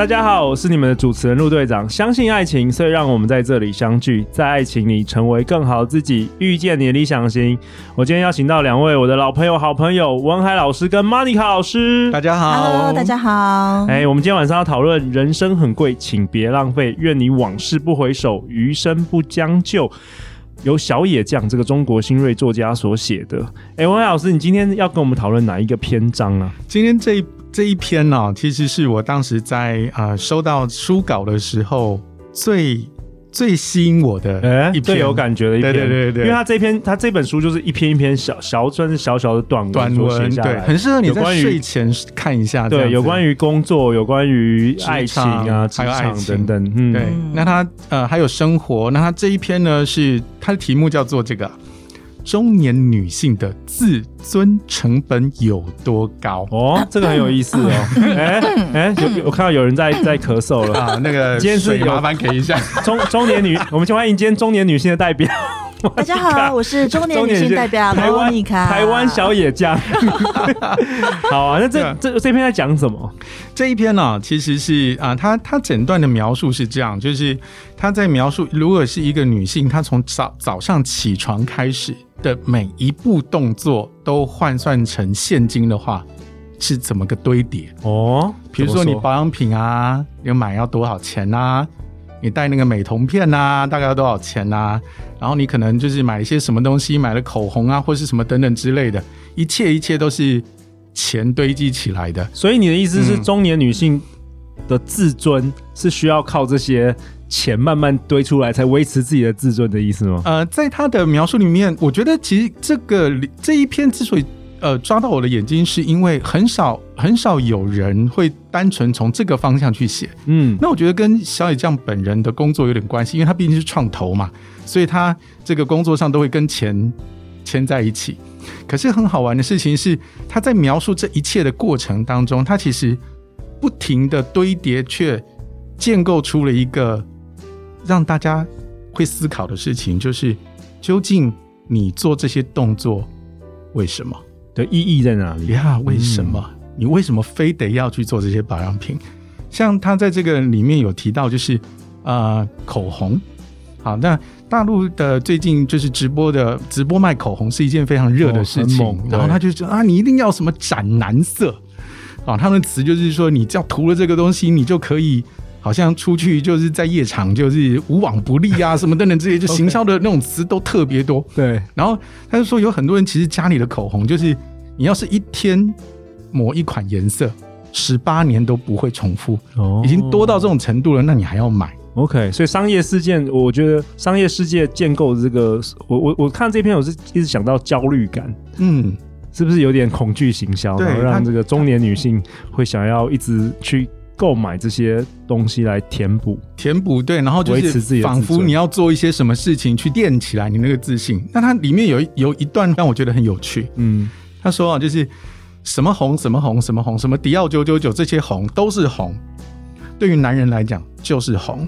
大家好，我是你们的主持人陆队长。相信爱情，所以让我们在这里相聚，在爱情里成为更好自己，遇见你的理想型。我今天邀请到两位我的老朋友、好朋友文海老师跟 Monica 老师。大家好，Hello，大家好。哎，我们今天晚上要讨论人生很贵，请别浪费。愿你往事不回首，余生不将就。由小野将这个中国新锐作家所写的。哎，文海老师，你今天要跟我们讨论哪一个篇章啊？今天这一。这一篇呢、啊，其实是我当时在呃收到书稿的时候最最吸引我的一篇，最有感觉的一篇。对对对对，因为他这篇他这本书就是一篇一篇小小算是小小的短文，短文，对，很适合你在睡前看一下。对，有关于工作，有关于爱情啊，职场，还有爱情等等。嗯，对。那他呃还有生活，那他这一篇呢是他的题目叫做这个。中年女性的自尊成本有多高？哦，这个很有意思哦。哎哎，有我看到有人在在咳嗽了啊。那个今天是麻烦给一下中中年女，我们先欢迎今天中年女性的代表。大家好，我是中年女性代表台湾台湾小野酱。好啊，那这这这篇在讲什么？这一篇呢、啊，其实是啊，他他整段的描述是这样，就是他在描述，如果是一个女性，她从早早上起床开始的每一步动作都换算成现金的话，是怎么个堆叠哦？比如说你保养品啊，你买要多少钱啊？你带那个美瞳片啊，大概要多少钱啊？然后你可能就是买一些什么东西，买了口红啊，或是什么等等之类的，一切一切都是钱堆积起来的。所以你的意思是，中年女性的自尊是需要靠这些钱慢慢堆出来，才维持自己的自尊的意思吗？呃，在他的描述里面，我觉得其实这个这一篇之所以。呃，抓到我的眼睛，是因为很少很少有人会单纯从这个方向去写。嗯，那我觉得跟小野酱本人的工作有点关系，因为他毕竟是创投嘛，所以他这个工作上都会跟钱牵在一起。可是很好玩的事情是，他在描述这一切的过程当中，他其实不停的堆叠，却建构出了一个让大家会思考的事情，就是究竟你做这些动作为什么？的意义在哪里呀？为什么、嗯、你为什么非得要去做这些保养品？像他在这个里面有提到，就是呃口红。好，那大陆的最近就是直播的直播卖口红是一件非常热的事情。哦、然后他就说啊，你一定要什么斩男色啊？他们的词就是说，你只要涂了这个东西，你就可以好像出去就是在夜场就是无往不利啊，什么等等这些，就行销的那种词都特别多。对，然后他就说有很多人其实家里的口红就是。你要是一天抹一款颜色，十八年都不会重复，哦，已经多到这种程度了，那你还要买？OK，所以商业事件，我觉得商业世界建构的这个，我我我看这篇，我是一直想到焦虑感，嗯，是不是有点恐惧行销，然后让这个中年女性会想要一直去购买这些东西来填补，填补对，然后就是仿佛你要做一些什么事情去垫起来你那个自信。那它里面有有一段让我觉得很有趣，嗯。他说啊，就是什么红什么红什么红什么迪奥九九九这些红都是红，对于男人来讲就是红，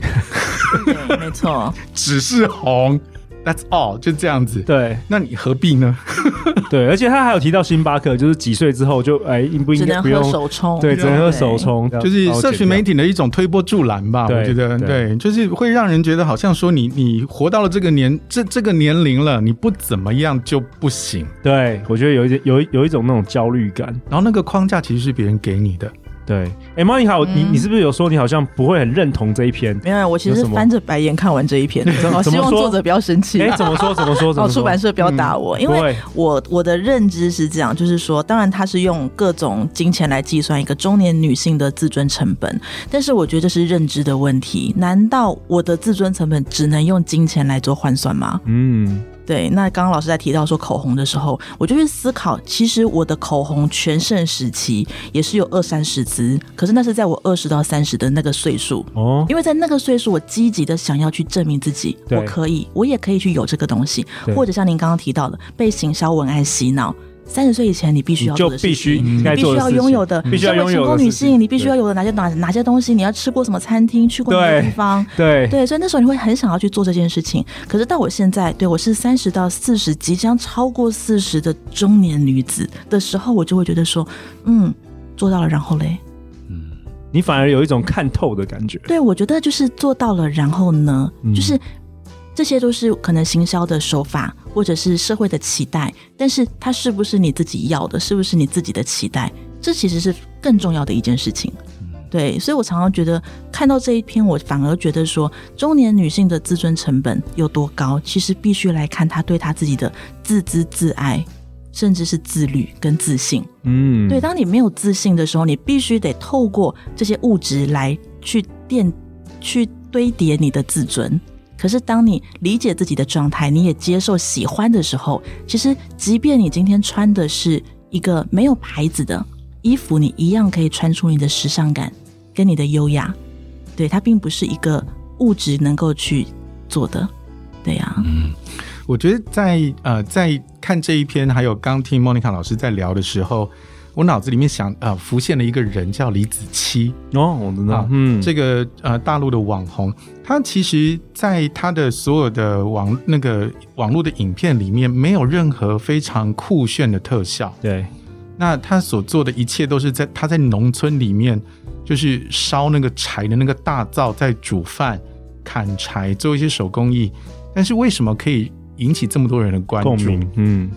对，没错，只是红。That's all，就这样子。对，那你何必呢？对，而且他还有提到星巴克，就是几岁之后就哎，应不应该不用手冲？对，只能喝手冲，就是社群媒体的一种推波助澜吧。我觉得，对，就是会让人觉得好像说你你活到了这个年这这个年龄了，你不怎么样就不行。对，我觉得有一点有有一种那种焦虑感，然后那个框架其实是别人给你的。对，哎，Monica，你你是不是有说你好像不会很认同这一篇？没有，我其实翻着白眼看完这一篇。我希望作者不要生气。哎，怎么说？怎么说？哦，出版社不要打我，因为我我的认知是这样，就是说，当然他是用各种金钱来计算一个中年女性的自尊成本，但是我觉得这是认知的问题。难道我的自尊成本只能用金钱来做换算吗？嗯。对，那刚刚老师在提到说口红的时候，我就去思考，其实我的口红全盛时期也是有二三十支，可是那是在我二十到三十的那个岁数哦，因为在那个岁数，我积极的想要去证明自己，我可以，我也可以去有这个东西，或者像您刚刚提到的，被行销文案洗脑。三十岁以前，你必须要做的事情，你必须要拥有的，必须要拥有的。成功女性，你必须要有的哪些哪哪些东西？你要吃过什么餐厅，去过哪些地方？对对，所以那时候你会很想要去做这件事情。可是到我现在，对我是三十到四十，即将超过四十的中年女子的时候，我就会觉得说，嗯，做到了，然后嘞，嗯，你反而有一种看透的感觉。对，我觉得就是做到了，然后呢，嗯、就是。这些都是可能行销的手法，或者是社会的期待，但是它是不是你自己要的？是不是你自己的期待？这其实是更重要的一件事情。对，所以我常常觉得看到这一篇，我反而觉得说，中年女性的自尊成本有多高？其实必须来看她对她自己的自知自爱，甚至是自律跟自信。嗯，对，当你没有自信的时候，你必须得透过这些物质来去垫、去堆叠你的自尊。可是，当你理解自己的状态，你也接受喜欢的时候，其实，即便你今天穿的是一个没有牌子的衣服，你一样可以穿出你的时尚感跟你的优雅。对，它并不是一个物质能够去做的。对呀、嗯，我觉得在呃，在看这一篇，还有刚听莫妮卡老师在聊的时候。我脑子里面想，呃，浮现了一个人叫李子柒哦，我知道，嗯，这个呃大陆的网红，他其实在他的所有的网那个网络的影片里面，没有任何非常酷炫的特效，对，那他所做的一切都是在他在农村里面，就是烧那个柴的那个大灶，在煮饭、砍柴、做一些手工艺，但是为什么可以引起这么多人的关注？嗯。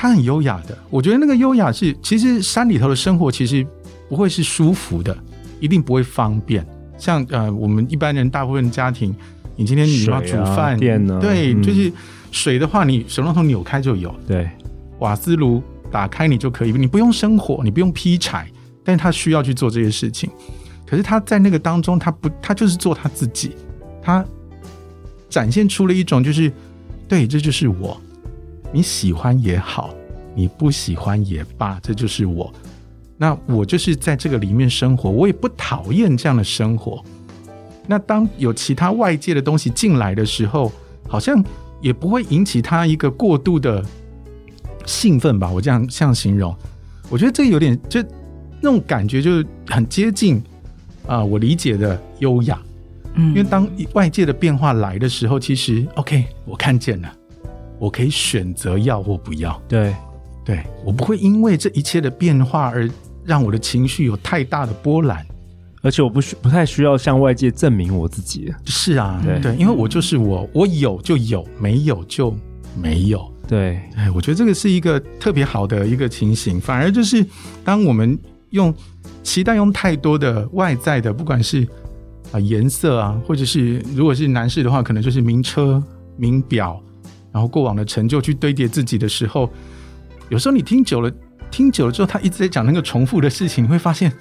他很优雅的，我觉得那个优雅是，其实山里头的生活其实不会是舒服的，一定不会方便。像呃，我们一般人大部分家庭，你今天你要煮饭？对，嗯、就是水的话，你水龙头扭开就有。对，瓦斯炉打开你就可以，你不用生火，你不用劈柴，但是他需要去做这些事情。可是他在那个当中，他不，他就是做他自己，他展现出了一种就是，对，这就是我。你喜欢也好，你不喜欢也罢，这就是我。那我就是在这个里面生活，我也不讨厌这样的生活。那当有其他外界的东西进来的时候，好像也不会引起他一个过度的兴奋吧？我这样这样形容，我觉得这有点就那种感觉，就是很接近啊、呃，我理解的优雅。嗯，因为当外界的变化来的时候，其实 OK，我看见了。我可以选择要或不要，对，对，我不会因为这一切的变化而让我的情绪有太大的波澜，而且我不需不太需要向外界证明我自己。是啊，对，对，因为我就是我，我有就有，没有就没有。对，哎，我觉得这个是一个特别好的一个情形，反而就是当我们用期待用太多的外在的，不管是啊颜色啊，或者是如果是男士的话，可能就是名车名表。然后过往的成就去堆叠自己的时候，有时候你听久了，听久了之后，他一直在讲那个重复的事情，你会发现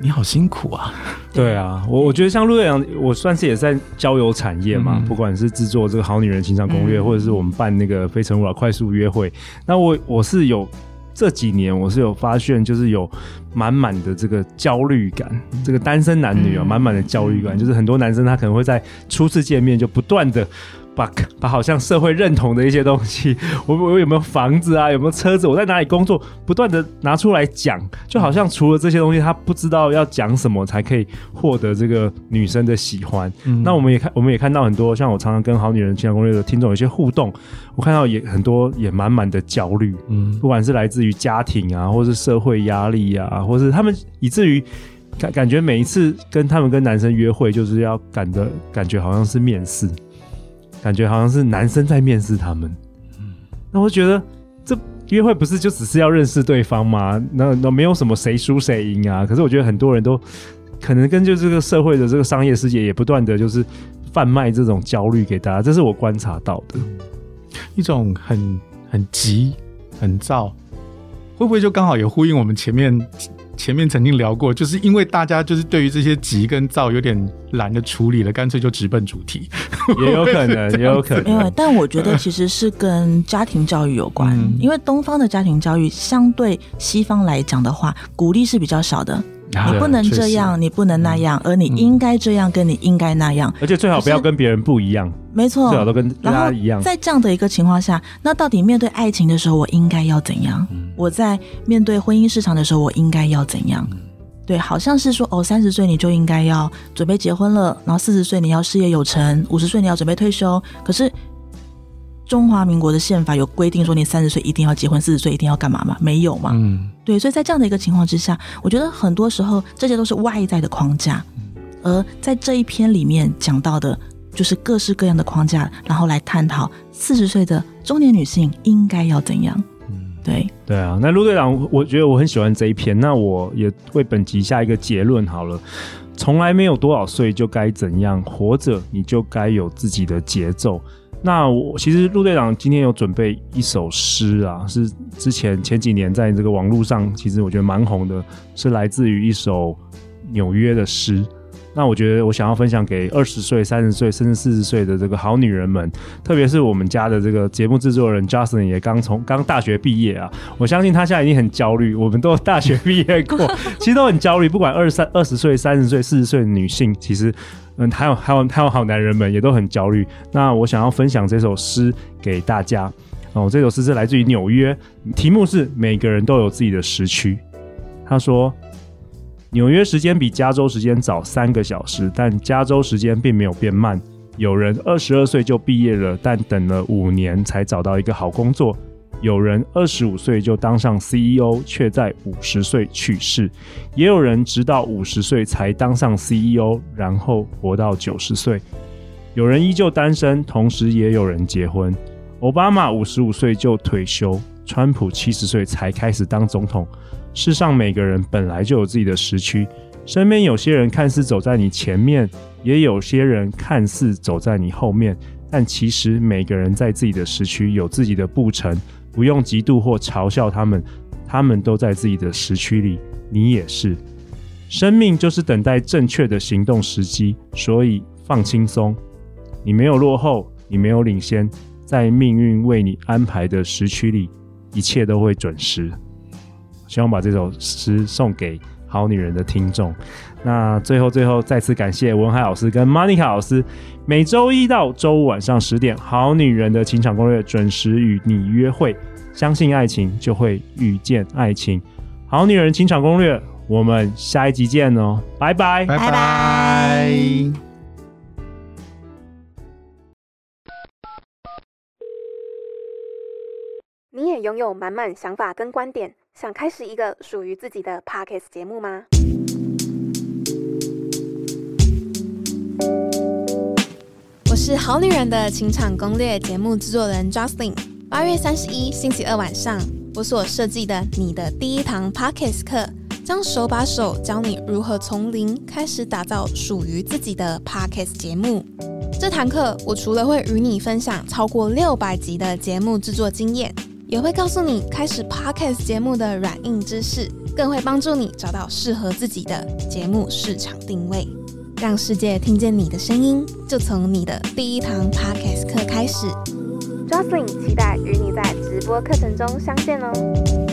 你好辛苦啊。对啊，我我觉得像陆队长，我算是也在交友产业嘛，嗯、不管是制作这个好女人情场攻略，嗯、或者是我们办那个非诚勿扰快速约会，那我我是有这几年我是有发现，就是有满满的这个焦虑感，嗯、这个单身男女啊，满满的焦虑感，嗯、就是很多男生他可能会在初次见面就不断的。把把好像社会认同的一些东西，我我有没有房子啊，有没有车子，我在哪里工作，不断的拿出来讲，就好像除了这些东西，他不知道要讲什么才可以获得这个女生的喜欢。嗯、那我们也看，我们也看到很多，像我常常跟好女人情感攻略的听众有些互动，我看到也很多也满满的焦虑，嗯，不管是来自于家庭啊，或是社会压力啊，或是他们以至于感感觉每一次跟他们跟男生约会，就是要赶的感觉好像是面试。感觉好像是男生在面试他们，嗯，那我觉得这约会不是就只是要认识对方吗？那那没有什么谁输谁赢啊。可是我觉得很多人都可能跟就这个社会的这个商业世界也不断的就是贩卖这种焦虑给大家，这是我观察到的一种很很急很躁，会不会就刚好也呼应我们前面前面曾经聊过，就是因为大家就是对于这些急跟躁有点懒得处理了，干脆就直奔主题，也有可能，也有可能。因为，但我觉得其实是跟家庭教育有关，嗯、因为东方的家庭教育相对西方来讲的话，鼓励是比较少的。你不能这样，你不能那样，而你应该这样，跟你应该那样，而且最好不要跟别人不一样。没错，最好都跟大家一样。在这样的一个情况下，那到底面对爱情的时候，我应该要怎样？我在面对婚姻市场的时候，我应该要怎样？对，好像是说哦，三十岁你就应该要准备结婚了，然后四十岁你要事业有成，五十岁你要准备退休。可是中华民国的宪法有规定说，你三十岁一定要结婚，四十岁一定要干嘛吗？没有嘛？嗯。对，所以在这样的一个情况之下，我觉得很多时候这些都是外在的框架，而在这一篇里面讲到的，就是各式各样的框架，然后来探讨四十岁的中年女性应该要怎样。对对啊，那陆队长，我觉得我很喜欢这一篇，那我也为本集下一个结论好了，从来没有多少岁就该怎样活着，你就该有自己的节奏。那我其实陆队长今天有准备一首诗啊，是之前前几年在这个网络上，其实我觉得蛮红的，是来自于一首纽约的诗。那我觉得我想要分享给二十岁、三十岁甚至四十岁的这个好女人们，特别是我们家的这个节目制作人 Justin 也刚从刚大学毕业啊，我相信他现在已经很焦虑。我们都大学毕业过，其实都很焦虑。不管二十三、二十岁、三十岁、四十岁的女性，其实。嗯，还有还有还有好男人们也都很焦虑。那我想要分享这首诗给大家哦。这首诗是来自于纽约，题目是“每个人都有自己的时区”。他说：“纽约时间比加州时间早三个小时，但加州时间并没有变慢。有人二十二岁就毕业了，但等了五年才找到一个好工作。”有人二十五岁就当上 CEO，却在五十岁去世；也有人直到五十岁才当上 CEO，然后活到九十岁。有人依旧单身，同时也有人结婚。奥巴马五十五岁就退休，川普七十岁才开始当总统。世上每个人本来就有自己的时区，身边有些人看似走在你前面，也有些人看似走在你后面，但其实每个人在自己的时区有自己的步程。不用嫉妒或嘲笑他们，他们都在自己的时区里，你也是。生命就是等待正确的行动时机，所以放轻松。你没有落后，你没有领先，在命运为你安排的时区里，一切都会准时。希望把这首诗送给好女人的听众。那最后，最后再次感谢文海老师跟 Monica 老师。每周一到周五晚上十点，《好女人的情场攻略》准时与你约会。相信爱情，就会遇见爱情。《好女人情场攻略》，我们下一集见哦，拜拜，拜拜。你也拥有满满想法跟观点，想开始一个属于自己的 Podcast 节目吗？我是好女人的情场攻略节目制作人 Jocelyn。八月三十一星期二晚上，我所设计的你的第一堂 Podcast 课，将手把手教你如何从零开始打造属于自己的 Podcast 节目。这堂课，我除了会与你分享超过六百集的节目制作经验，也会告诉你开始 Podcast 节目的软硬知识，更会帮助你找到适合自己的节目市场定位。让世界听见你的声音，就从你的第一堂 Podcast 课开始。Jocelyn 期待与你在直播课程中相见哦。